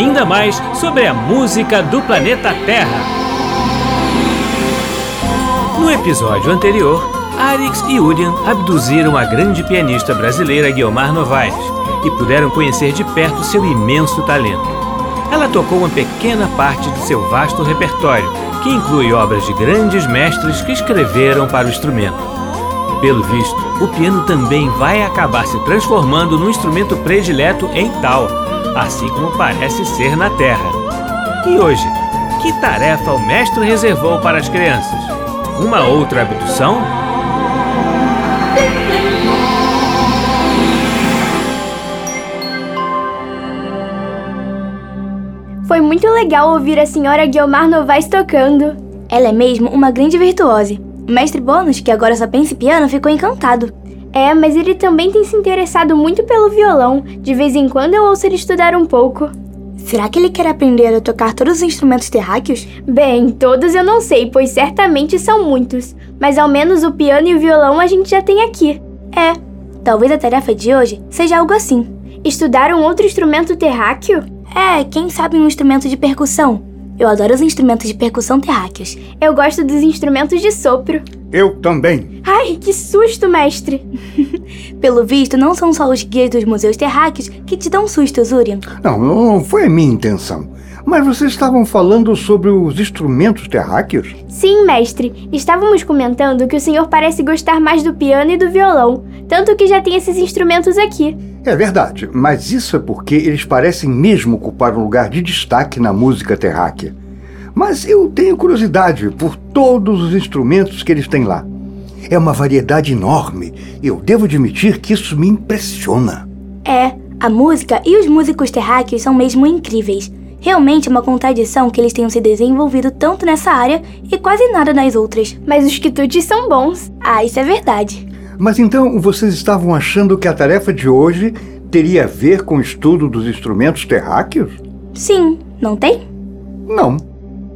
ainda mais sobre a música do planeta Terra. No episódio anterior, Arix e Urian abduziram a grande pianista brasileira Guiomar Novaes e puderam conhecer de perto seu imenso talento. Ela tocou uma pequena parte de seu vasto repertório, que inclui obras de grandes mestres que escreveram para o instrumento. Pelo visto, o piano também vai acabar se transformando no instrumento predileto em tal, assim como parece ser na Terra. E hoje, que tarefa o mestre reservou para as crianças? Uma outra abdução? Foi muito legal ouvir a senhora Guiomar Novaes tocando. Ela é mesmo uma grande virtuose. O mestre Bônus, que agora só pensa em piano, ficou encantado. É, mas ele também tem se interessado muito pelo violão. De vez em quando eu ouço ele estudar um pouco. Será que ele quer aprender a tocar todos os instrumentos terráqueos? Bem, todos eu não sei, pois certamente são muitos. Mas ao menos o piano e o violão a gente já tem aqui. É, talvez a tarefa de hoje seja algo assim. Estudar um outro instrumento terráqueo? É, quem sabe um instrumento de percussão? Eu adoro os instrumentos de percussão terráqueos. Eu gosto dos instrumentos de sopro. Eu também. Ai, que susto, mestre! Pelo visto, não são só os guias dos museus terráqueos que te dão susto, Zurian. Não, não foi a minha intenção. Mas vocês estavam falando sobre os instrumentos terráqueos? Sim, mestre. Estávamos comentando que o senhor parece gostar mais do piano e do violão, tanto que já tem esses instrumentos aqui. É verdade, mas isso é porque eles parecem mesmo ocupar um lugar de destaque na música terráquea. Mas eu tenho curiosidade por todos os instrumentos que eles têm lá. É uma variedade enorme. Eu devo admitir que isso me impressiona. É, a música e os músicos terráqueos são mesmo incríveis. Realmente é uma contradição que eles tenham se desenvolvido tanto nessa área e quase nada nas outras. Mas os quitutes são bons. Ah, isso é verdade. Mas então vocês estavam achando que a tarefa de hoje teria a ver com o estudo dos instrumentos terráqueos? Sim, não tem? Não.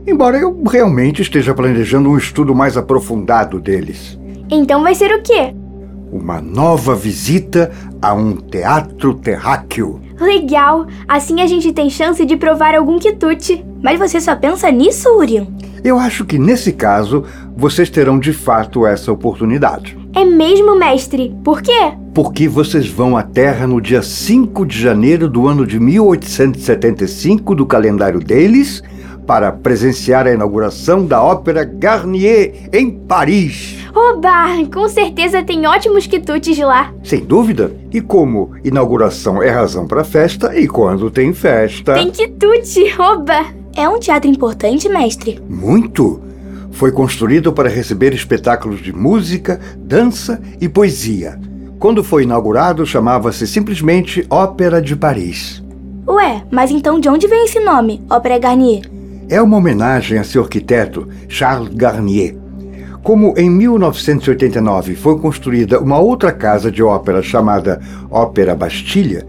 Embora eu realmente esteja planejando um estudo mais aprofundado deles. Então vai ser o quê? Uma nova visita a um teatro terráqueo. Legal! Assim a gente tem chance de provar algum quitute. Mas você só pensa nisso, Urian? Eu acho que nesse caso vocês terão de fato essa oportunidade. É mesmo, mestre? Por quê? Porque vocês vão à Terra no dia 5 de janeiro do ano de 1875 do calendário deles para presenciar a inauguração da Ópera Garnier em Paris. Oba! Com certeza tem ótimos quitutes lá. Sem dúvida. E como inauguração é razão para festa, e quando tem festa. Tem quitute! Oba! É um teatro importante, mestre? Muito! Foi construído para receber espetáculos de música, dança e poesia. Quando foi inaugurado, chamava-se simplesmente Ópera de Paris. Ué, mas então de onde vem esse nome, Ópera Garnier? É uma homenagem a seu arquiteto, Charles Garnier. Como em 1989 foi construída uma outra casa de ópera chamada Ópera Bastilha,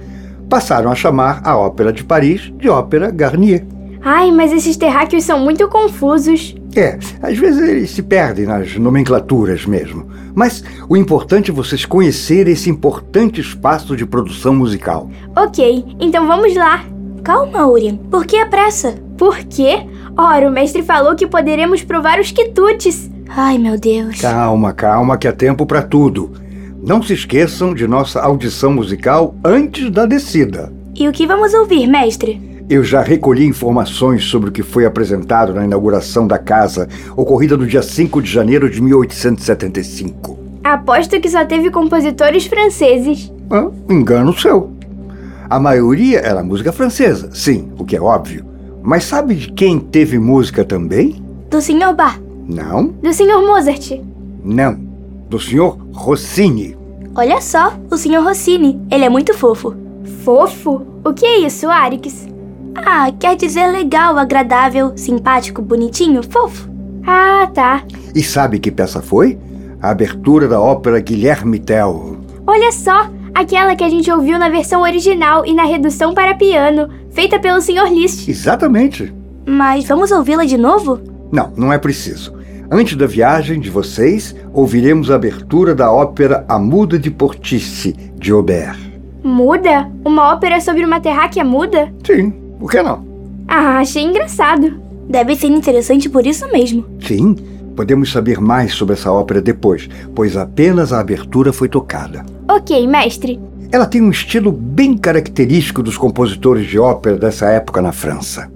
passaram a chamar a Ópera de Paris de Ópera Garnier. Ai, mas esses terráqueos são muito confusos. É, às vezes eles se perdem nas nomenclaturas mesmo. Mas o importante é vocês conhecerem esse importante espaço de produção musical. Ok, então vamos lá. Calma, Urian. Por que a pressa? Por quê? Ora, o mestre falou que poderemos provar os quitutes. Ai, meu Deus. Calma, calma, que há tempo para tudo. Não se esqueçam de nossa audição musical antes da descida. E o que vamos ouvir, mestre? Eu já recolhi informações sobre o que foi apresentado na inauguração da casa, ocorrida no dia 5 de janeiro de 1875. Aposto que só teve compositores franceses. Ah, engano seu. A maioria era música francesa, sim, o que é óbvio. Mas sabe de quem teve música também? Do Sr. Bar. Não, Do Sr. Mozart. não. Do senhor Rossini. Olha só, o Sr. Rossini. Ele é muito fofo. Fofo? O que é isso, Arix? Ah, quer dizer legal, agradável, simpático, bonitinho, fofo. Ah, tá. E sabe que peça foi? A abertura da ópera Guilherme Tell. Olha só, aquela que a gente ouviu na versão original e na redução para piano, feita pelo Sr. Liszt. Exatamente. Mas vamos ouvi-la de novo? Não, não é preciso. Antes da viagem de vocês, ouviremos a abertura da ópera A Muda de Portice, de Aubert. Muda? Uma ópera sobre uma terráquea muda? Sim, por que não? Ah, achei engraçado. Deve ser interessante por isso mesmo. Sim, podemos saber mais sobre essa ópera depois, pois apenas a abertura foi tocada. Ok, mestre. Ela tem um estilo bem característico dos compositores de ópera dessa época na França.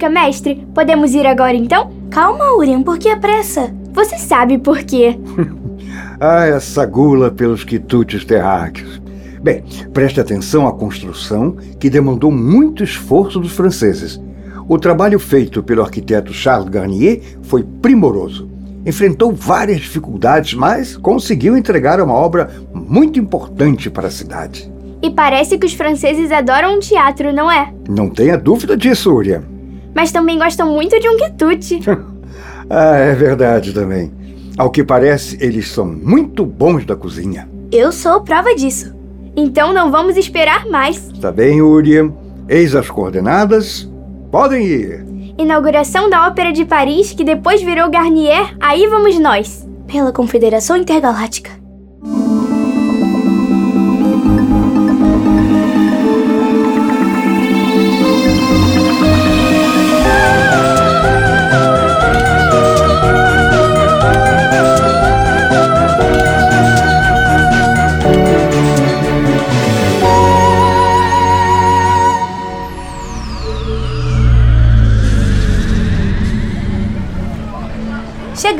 Música, mestre. Podemos ir agora então? Calma, Urien, por que a pressa? Você sabe por quê. ah, essa gula pelos quitutes terráqueos. Bem, preste atenção à construção que demandou muito esforço dos franceses. O trabalho feito pelo arquiteto Charles Garnier foi primoroso. Enfrentou várias dificuldades, mas conseguiu entregar uma obra muito importante para a cidade. E parece que os franceses adoram um teatro, não é? Não tenha dúvida disso, Uriah. Mas também gostam muito de um quitute. ah, é verdade também. Ao que parece, eles são muito bons da cozinha. Eu sou prova disso. Então não vamos esperar mais. Tá bem, Uriah. Eis as coordenadas. Podem ir. Inauguração da Ópera de Paris, que depois virou Garnier, aí vamos nós. Pela Confederação Intergaláctica.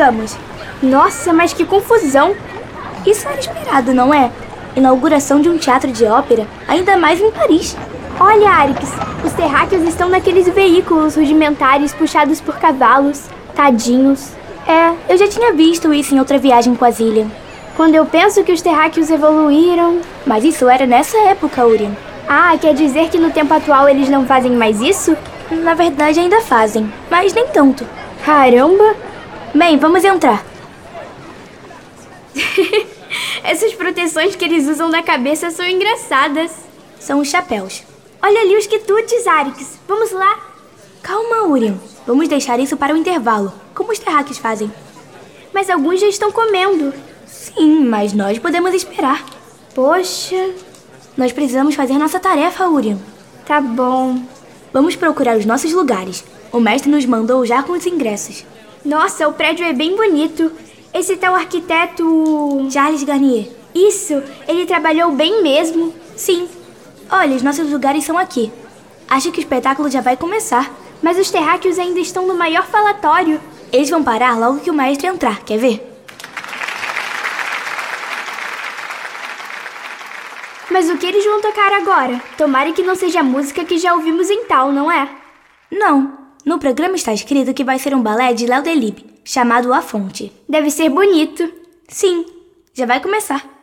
Chegamos. Nossa, mas que confusão! Isso era esperado, não é? Inauguração de um teatro de ópera, ainda mais em Paris. Olha, Arix, os terráqueos estão naqueles veículos rudimentares puxados por cavalos. Tadinhos. É, eu já tinha visto isso em outra viagem com a Zillian. Quando eu penso que os terráqueos evoluíram. Mas isso era nessa época, Urien. Ah, quer dizer que no tempo atual eles não fazem mais isso? Na verdade, ainda fazem, mas nem tanto. Caramba! Bem, vamos entrar. Essas proteções que eles usam na cabeça são engraçadas. São os chapéus. Olha ali os quitutes, Arix. Vamos lá. Calma, Urien. Vamos deixar isso para o intervalo, como os terráqueos fazem. Mas alguns já estão comendo. Sim, mas nós podemos esperar. Poxa. Nós precisamos fazer nossa tarefa, Urien. Tá bom. Vamos procurar os nossos lugares. O mestre nos mandou já com os ingressos. Nossa, o prédio é bem bonito. Esse tal arquiteto. Charles Garnier. Isso, ele trabalhou bem mesmo. Sim. Olha, os nossos lugares são aqui. Acho que o espetáculo já vai começar. Mas os terráqueos ainda estão no maior falatório. Eles vão parar logo que o maestro entrar, quer ver? Mas o que eles vão tocar agora? Tomara que não seja a música que já ouvimos em tal, não é? Não, no programa está escrito que vai ser um balé de Léo Delibes, chamado A Fonte. Deve ser bonito. Sim, já vai começar.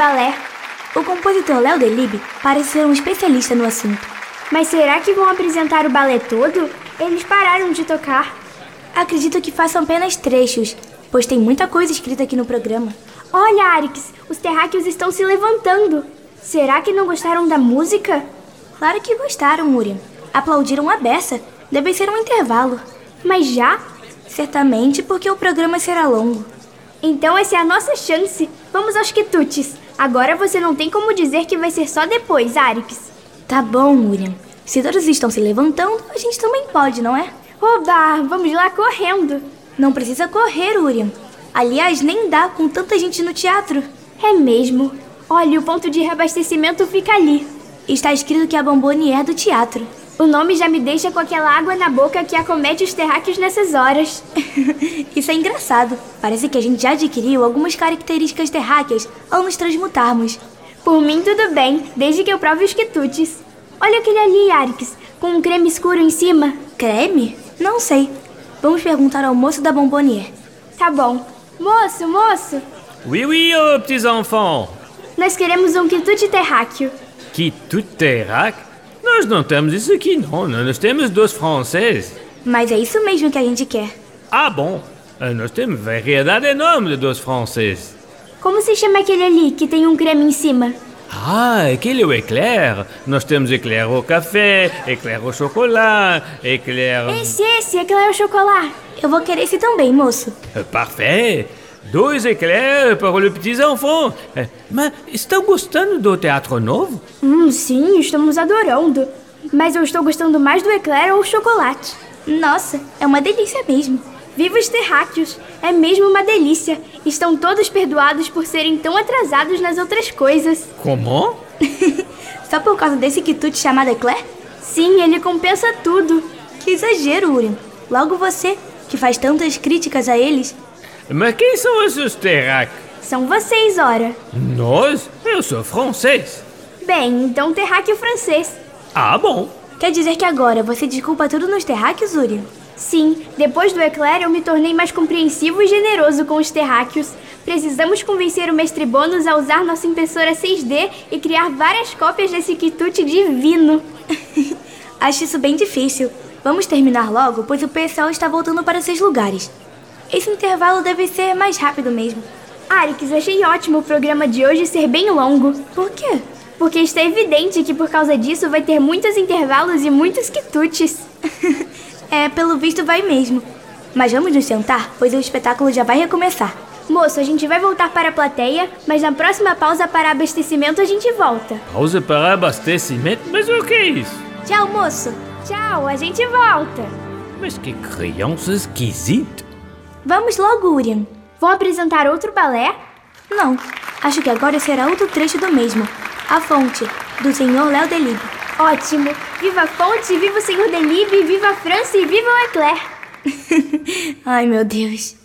Balé. O compositor Léo Delibes parece ser um especialista no assunto. Mas será que vão apresentar o balé todo? Eles pararam de tocar. Acredito que façam apenas trechos, pois tem muita coisa escrita aqui no programa. Olha, Arix, os terráqueos estão se levantando. Será que não gostaram da música? Claro que gostaram, Muriel. Aplaudiram a beça. Deve ser um intervalo. Mas já? Certamente porque o programa será longo. Então essa é a nossa chance. Vamos aos quitutes. Agora você não tem como dizer que vai ser só depois, Arix. Tá bom, Muriel. Se todos estão se levantando, a gente também pode, não é? Oba, vamos lá correndo. Não precisa correr, Urian. Aliás, nem dá com tanta gente no teatro. É mesmo. Olha, o ponto de reabastecimento fica ali. Está escrito que a Bomboni é do teatro. O nome já me deixa com aquela água na boca que acomete os terráqueos nessas horas. Isso é engraçado. Parece que a gente já adquiriu algumas características terráqueas ao nos transmutarmos. Por mim, tudo bem, desde que eu prove os quitutes. Olha aquele ali, Arix, com um creme escuro em cima. Creme? Não sei. Vamos perguntar ao moço da Bombonier. Tá bom. Moço, moço, Oui, oui, oh, petits enfants. nós queremos um quitute terráqueo. Quitute terráqueo? Nós não temos isso aqui, não. Nós temos dois franceses. Mas é isso mesmo que a gente quer. Ah, bom. Ah, Nós temos variedade enorme de dois franceses. Como se chama aquele ali que tem um creme em cima? Ah, aquele é o eclair. Nós temos eclair ao café, eclair ao chocolat, eclair... Esse, esse, aquele é o chocolate. Eu vou querer esse também, moço. Ah, Parfait. Dois eclairs para os petits enfants. Ah, Mas estão gostando do teatro novo? Hum, sim, estamos adorando. Mas eu estou gostando mais do eclair ou chocolate. Nossa, é uma delícia mesmo. Viva os terráqueos! É mesmo uma delícia. Estão todos perdoados por serem tão atrasados nas outras coisas. Como? Só por causa desse quitute chamado Eclair? Sim, ele compensa tudo. Que exagero, Urian. Logo você, que faz tantas críticas a eles. Mas quem são esses terráqueos? São vocês, ora. Nós? Eu sou francês. Bem, então terráqueo francês. Ah, bom. Quer dizer que agora você desculpa tudo nos terráqueos, Urian? Sim, depois do eclair eu me tornei mais compreensivo e generoso com os terráqueos. Precisamos convencer o mestre Bônus a usar nossa impressora 6D e criar várias cópias desse quitute divino. Acho isso bem difícil. Vamos terminar logo, pois o pessoal está voltando para seus lugares. Esse intervalo deve ser mais rápido mesmo. Arix, achei ótimo o programa de hoje ser bem longo. Por quê? Porque está evidente que por causa disso vai ter muitos intervalos e muitos quitutes. É, pelo visto vai mesmo. Mas vamos nos sentar, pois o espetáculo já vai recomeçar. Moço, a gente vai voltar para a plateia, mas na próxima pausa para abastecimento a gente volta. Pausa para abastecimento? Mas o que é isso? Tchau, moço. Tchau, a gente volta. Mas que criança esquisita. Vamos logo, Urian. Vão apresentar outro balé? Não, acho que agora será outro trecho do mesmo. A fonte, do senhor Léo Delib. Ótimo. Viva a fonte, viva o senhor Delibes, viva a França e viva o Eclair. Ai, meu Deus.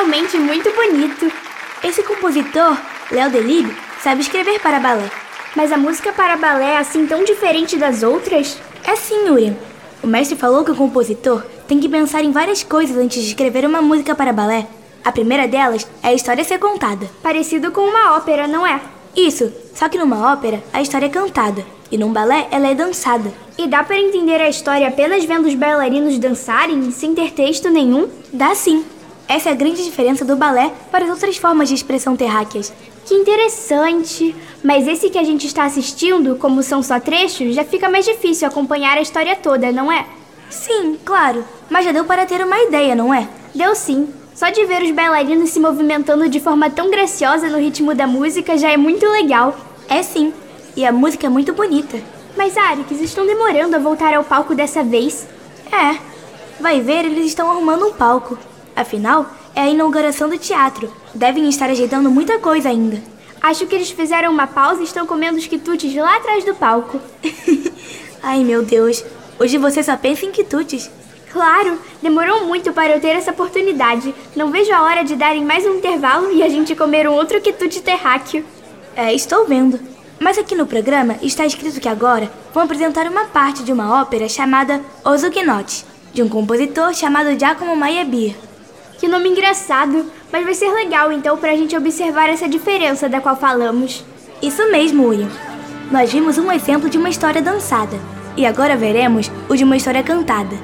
Realmente muito bonito. Esse compositor, Léo Delibes, sabe escrever para balé. Mas a música para balé é assim tão diferente das outras? É sim, Urian. O mestre falou que o compositor tem que pensar em várias coisas antes de escrever uma música para balé. A primeira delas é a história ser contada. Parecido com uma ópera, não é? Isso, só que numa ópera a história é cantada e num balé ela é dançada. E dá para entender a história apenas vendo os bailarinos dançarem sem ter texto nenhum? Dá sim. Essa é a grande diferença do balé para as outras formas de expressão terráqueas. Que interessante! Mas esse que a gente está assistindo, como são só trechos, já fica mais difícil acompanhar a história toda, não é? Sim, claro. Mas já deu para ter uma ideia, não é? Deu sim. Só de ver os bailarinos se movimentando de forma tão graciosa no ritmo da música já é muito legal. É sim. E a música é muito bonita. Mas, Arix, estão demorando a voltar ao palco dessa vez? É. Vai ver, eles estão arrumando um palco. Afinal, é a inauguração do teatro. Devem estar ajeitando muita coisa ainda. Acho que eles fizeram uma pausa e estão comendo os quitutes lá atrás do palco. Ai, meu Deus. Hoje você só pensa em quitutes. Claro, demorou muito para eu ter essa oportunidade. Não vejo a hora de darem mais um intervalo e a gente comer um outro quitute terráqueo. É, estou vendo. Mas aqui no programa está escrito que agora vão apresentar uma parte de uma ópera chamada Os Huguenotes, de um compositor chamado Giacomo Meyerbeer. Que nome engraçado, mas vai ser legal então para a gente observar essa diferença da qual falamos. Isso mesmo, William. Nós vimos um exemplo de uma história dançada e agora veremos o de uma história cantada.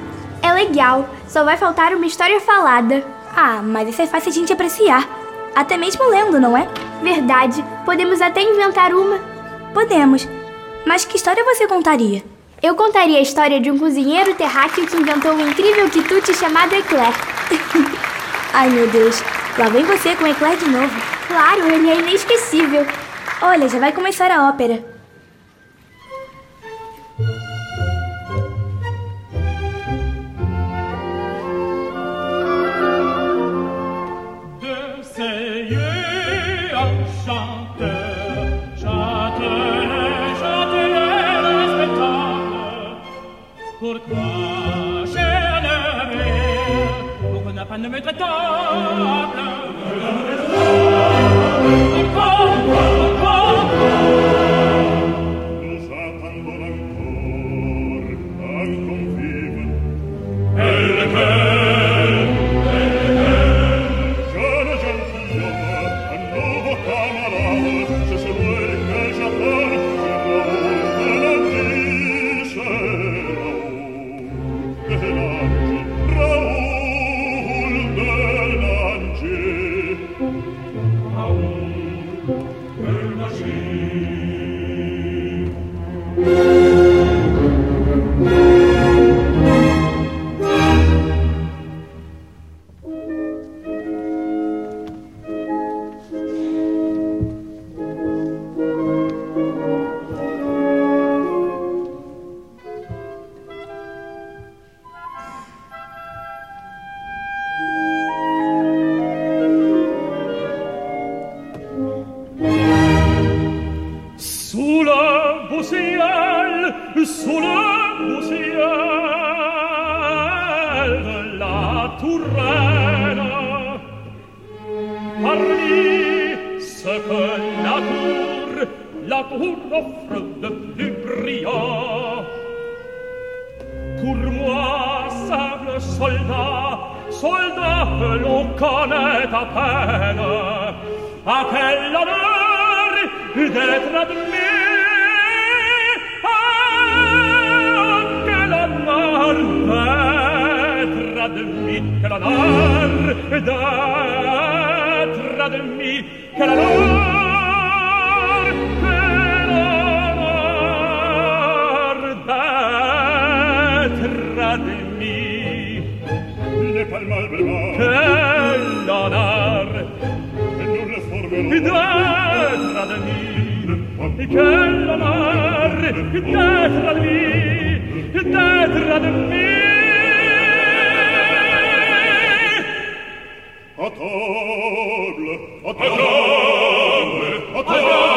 É legal, só vai faltar uma história falada. Ah, mas isso é fácil de a gente apreciar. Até mesmo lendo, não é? Verdade, podemos até inventar uma. Podemos. Mas que história você contaria? Eu contaria a história de um cozinheiro terráqueo que inventou um incrível quitute chamado Eclair. Ai meu Deus, lá vem você com Eclair de novo. Claro, ele é inesquecível. Olha, já vai começar a ópera. Ne me traitable Muito a quel onor d'être admis ah quel honor d'être admis quel honor d'être admis quel honor quel honor d'être admis ne palma bel quel più destra del mio e che la mare più destra del mio più destra del mio a table a table a table.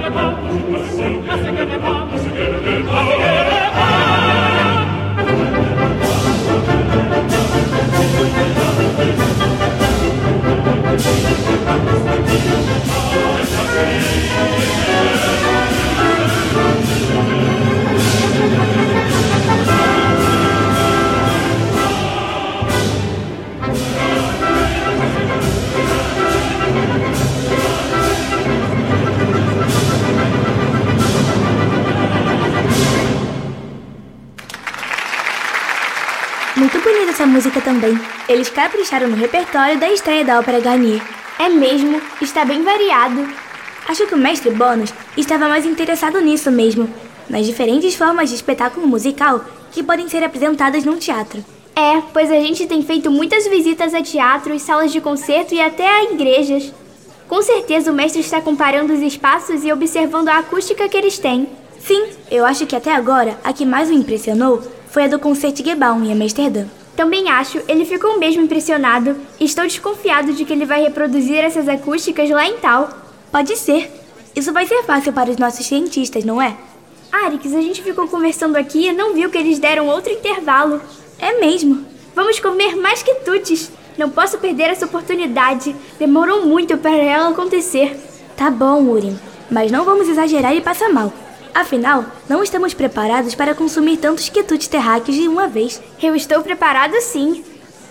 a second, a second, a second, também. Eles capricharam no repertório da estreia da ópera Garnier. É mesmo, está bem variado. Acho que o mestre Bônus estava mais interessado nisso mesmo, nas diferentes formas de espetáculo musical que podem ser apresentadas num teatro. É, pois a gente tem feito muitas visitas a teatros, salas de concerto e até a igrejas. Com certeza o mestre está comparando os espaços e observando a acústica que eles têm. Sim, eu acho que até agora a que mais o impressionou foi a do concerto Gebaum em Amsterdã. Também acho, ele ficou mesmo impressionado. Estou desconfiado de que ele vai reproduzir essas acústicas lá em tal. Pode ser. Isso vai ser fácil para os nossos cientistas, não é? Arix, a gente ficou conversando aqui e não viu que eles deram outro intervalo. É mesmo. Vamos comer mais quitutes. Não posso perder essa oportunidade. Demorou muito para ela acontecer. Tá bom, Urim, mas não vamos exagerar e passar mal. Afinal, não estamos preparados para consumir tantos quitutes terráqueos de uma vez. Eu estou preparado sim.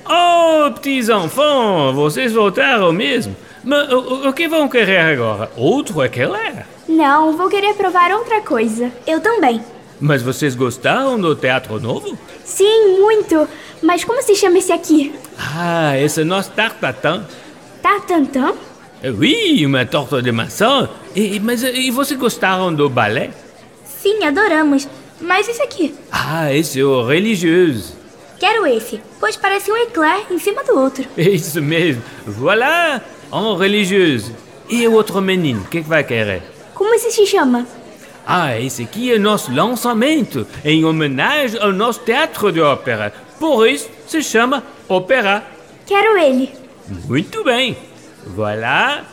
Oh, petits enfants, vocês voltaram mesmo? Mas o, o que vão querer agora? Outro eclair? Não, vou querer provar outra coisa. Eu também. Mas vocês gostaram do teatro novo? Sim, muito. Mas como se chama esse aqui? Ah, esse é nosso tartatã. Tartantã? Oui, uma torta de maçã. E, mas e vocês gostaram do balé? Sim, adoramos. Mas esse aqui? Ah, esse é o religioso. Quero esse, pois parece um eclair em cima do outro. Isso mesmo. Voilà, um religioso. E o outro menino, o que, que vai querer? Como esse se chama? Ah, esse aqui é nosso lançamento, em homenagem ao nosso teatro de ópera. Por isso, se chama Opera. Quero ele. Muito bem. Voilà.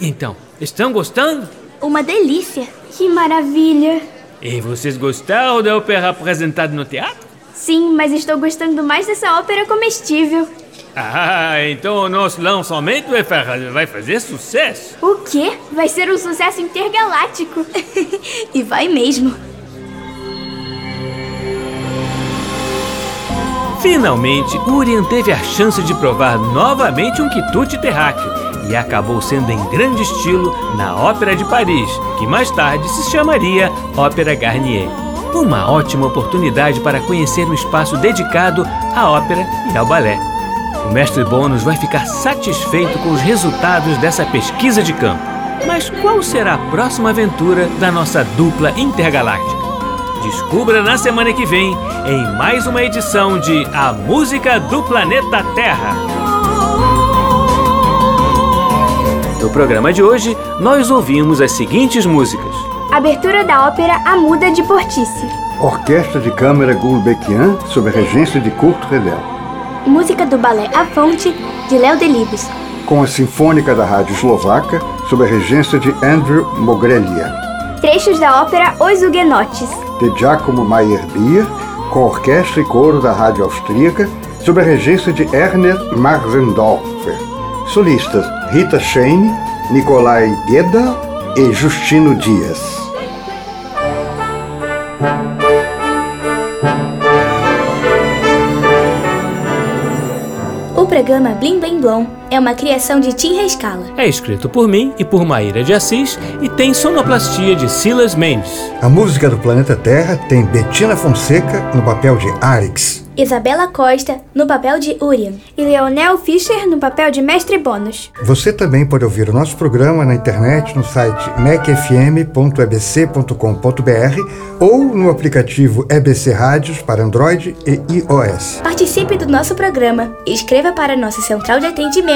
Então, estão gostando? Uma delícia. Que maravilha. E vocês gostaram da ópera apresentada no teatro? Sim, mas estou gostando mais dessa ópera comestível. Ah, então o nosso lançamento vai fa- vai fazer sucesso. O quê? Vai ser um sucesso intergaláctico. E vai mesmo. Finalmente, Urien teve a chance de provar novamente um quitute terráqueo e acabou sendo em grande estilo na Ópera de Paris, que mais tarde se chamaria Ópera Garnier. Uma ótima oportunidade para conhecer um espaço dedicado à ópera e ao balé. O mestre Bônus vai ficar satisfeito com os resultados dessa pesquisa de campo. Mas qual será a próxima aventura da nossa dupla intergaláctica? Descubra na semana que vem em mais uma edição de A Música do Planeta Terra. No programa de hoje, nós ouvimos as seguintes músicas: Abertura da ópera A Muda de Portice. Orquestra de Câmara Gulbenkian, sob a regência de Kurt Redel. Música do balé A Fonte, de Léo Delibes. Com a Sinfônica da Rádio Eslovaca, sob a regência de Andrew Mogrelia. Trechos da ópera Os Huguenotes. De Giacomo Meyerbeer, com orquestra e coro da Rádio Austríaca, sob a regência de Ernest Marzendorfer. Solistas Rita Shane, Nikolai Gueda e Justino Dias. O programa Blim Blim Blom é uma criação de Tim Rescala. É escrito por mim e por Maíra de Assis e tem sonoplastia de Silas Mendes. A música do planeta Terra tem Bettina Fonseca no papel de Arix. Isabela Costa, no papel de Urian. E Leonel Fischer no papel de Mestre Bônus. Você também pode ouvir o nosso programa na internet no site mecfm.ebc.com.br ou no aplicativo EBC Rádios para Android e iOS. Participe do nosso programa. Escreva para nossa central de atendimento